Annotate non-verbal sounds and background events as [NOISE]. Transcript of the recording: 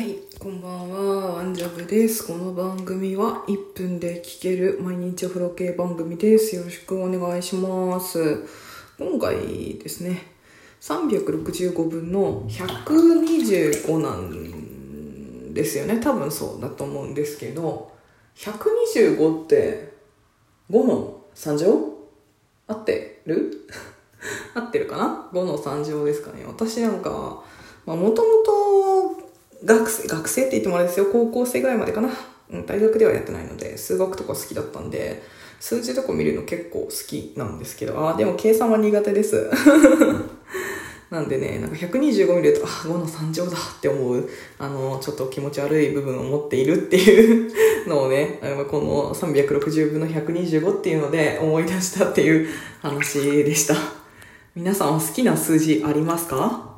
はい、こんばんは、ワンジャブです。この番組は1分で聴ける毎日お風呂系番組です。よろしくお願いします。今回ですね、365分の125なんですよね。多分そうだと思うんですけど、125って5の3乗？合ってる？[LAUGHS] 合ってるかな ?5 の3乗ですかね。私なんか、まあ、もともと学生、学生って言ってもあれですよ。高校生ぐらいまでかな。うん大学ではやってないので、数学とか好きだったんで、数字とか見るの結構好きなんですけど、ああ、でも計算は苦手です。[LAUGHS] なんでね、なんか125見ると、あ、5の3乗だって思う、あの、ちょっと気持ち悪い部分を持っているっていう [LAUGHS] のをね、あこの360分の125っていうので思い出したっていう話でした。皆さんは好きな数字ありますか？